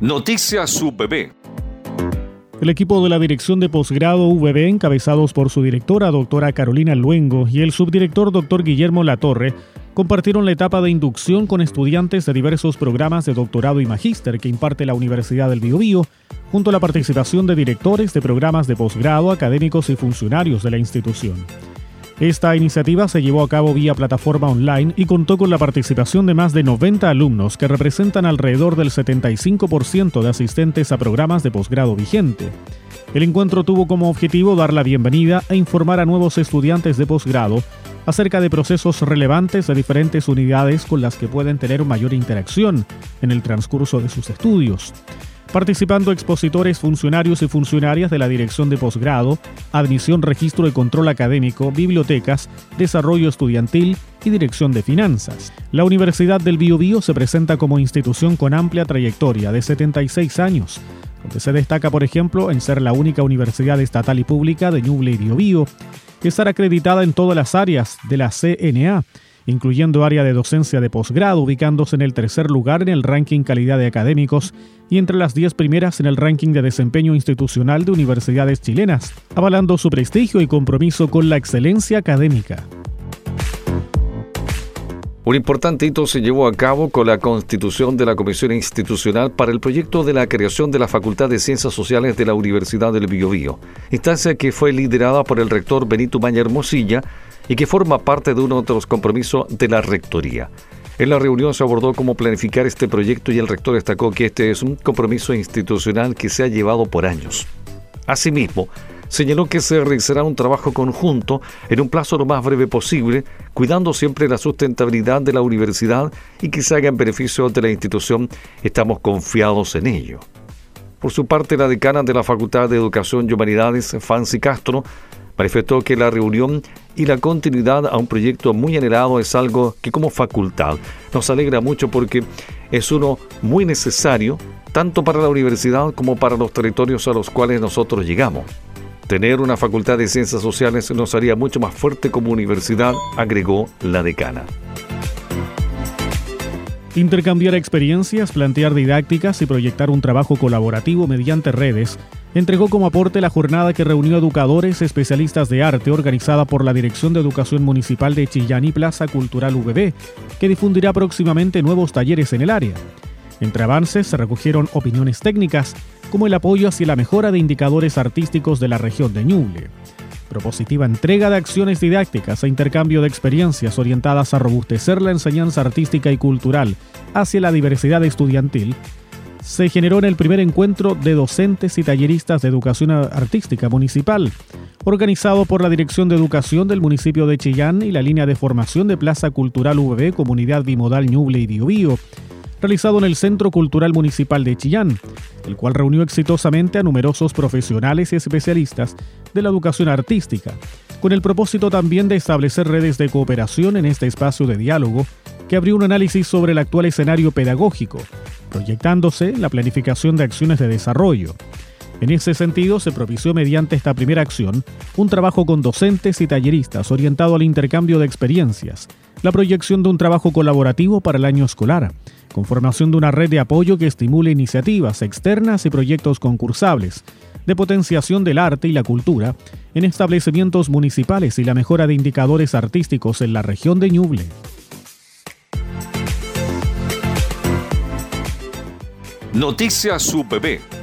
Noticias UPB. El equipo de la Dirección de Posgrado UBB, encabezados por su directora, doctora Carolina Luengo, y el subdirector, doctor Guillermo Latorre, compartieron la etapa de inducción con estudiantes de diversos programas de doctorado y magíster que imparte la Universidad del Biobío, junto a la participación de directores de programas de posgrado, académicos y funcionarios de la institución. Esta iniciativa se llevó a cabo vía plataforma online y contó con la participación de más de 90 alumnos que representan alrededor del 75% de asistentes a programas de posgrado vigente. El encuentro tuvo como objetivo dar la bienvenida e informar a nuevos estudiantes de posgrado acerca de procesos relevantes de diferentes unidades con las que pueden tener mayor interacción en el transcurso de sus estudios participando expositores, funcionarios y funcionarias de la Dirección de Posgrado, Admisión, Registro y Control Académico, Bibliotecas, Desarrollo Estudiantil y Dirección de Finanzas. La Universidad del Biobío se presenta como institución con amplia trayectoria de 76 años, donde se destaca, por ejemplo, en ser la única universidad estatal y pública de Ñuble y Biobío, estar acreditada en todas las áreas de la CNA, incluyendo área de docencia de posgrado, ubicándose en el tercer lugar en el ranking calidad de académicos y entre las 10 primeras en el ranking de desempeño institucional de universidades chilenas, avalando su prestigio y compromiso con la excelencia académica. Un importante hito se llevó a cabo con la constitución de la Comisión Institucional para el proyecto de la creación de la Facultad de Ciencias Sociales de la Universidad del Biobío, instancia que fue liderada por el rector Benito Maña Hermosilla y que forma parte de uno de los compromisos de la Rectoría. En la reunión se abordó cómo planificar este proyecto y el rector destacó que este es un compromiso institucional que se ha llevado por años. Asimismo, señaló que se realizará un trabajo conjunto en un plazo lo más breve posible, cuidando siempre la sustentabilidad de la universidad y que se haga en beneficio de la institución. Estamos confiados en ello. Por su parte, la decana de la Facultad de Educación y Humanidades, Fancy Castro, manifestó que la reunión y la continuidad a un proyecto muy anhelado es algo que como facultad nos alegra mucho porque es uno muy necesario tanto para la universidad como para los territorios a los cuales nosotros llegamos. Tener una facultad de ciencias sociales nos haría mucho más fuerte como universidad, agregó la decana. Intercambiar experiencias, plantear didácticas y proyectar un trabajo colaborativo mediante redes entregó como aporte la jornada que reunió educadores especialistas de arte organizada por la Dirección de Educación Municipal de Chillán y Plaza Cultural VB, que difundirá próximamente nuevos talleres en el área. Entre avances se recogieron opiniones técnicas, como el apoyo hacia la mejora de indicadores artísticos de la región de Ñuble. Propositiva entrega de acciones didácticas e intercambio de experiencias orientadas a robustecer la enseñanza artística y cultural hacia la diversidad estudiantil se generó en el primer encuentro de docentes y talleristas de educación artística municipal, organizado por la Dirección de Educación del municipio de Chillán y la línea de formación de Plaza Cultural VB Comunidad Bimodal Ñuble y Biobío, realizado en el Centro Cultural Municipal de Chillán, el cual reunió exitosamente a numerosos profesionales y especialistas de la educación artística, con el propósito también de establecer redes de cooperación en este espacio de diálogo que abrió un análisis sobre el actual escenario pedagógico, proyectándose la planificación de acciones de desarrollo. En ese sentido, se propició mediante esta primera acción un trabajo con docentes y talleristas orientado al intercambio de experiencias, la proyección de un trabajo colaborativo para el año escolar, con formación de una red de apoyo que estimule iniciativas externas y proyectos concursables, de potenciación del arte y la cultura en establecimientos municipales y la mejora de indicadores artísticos en la región de Ñuble. Noticias UPB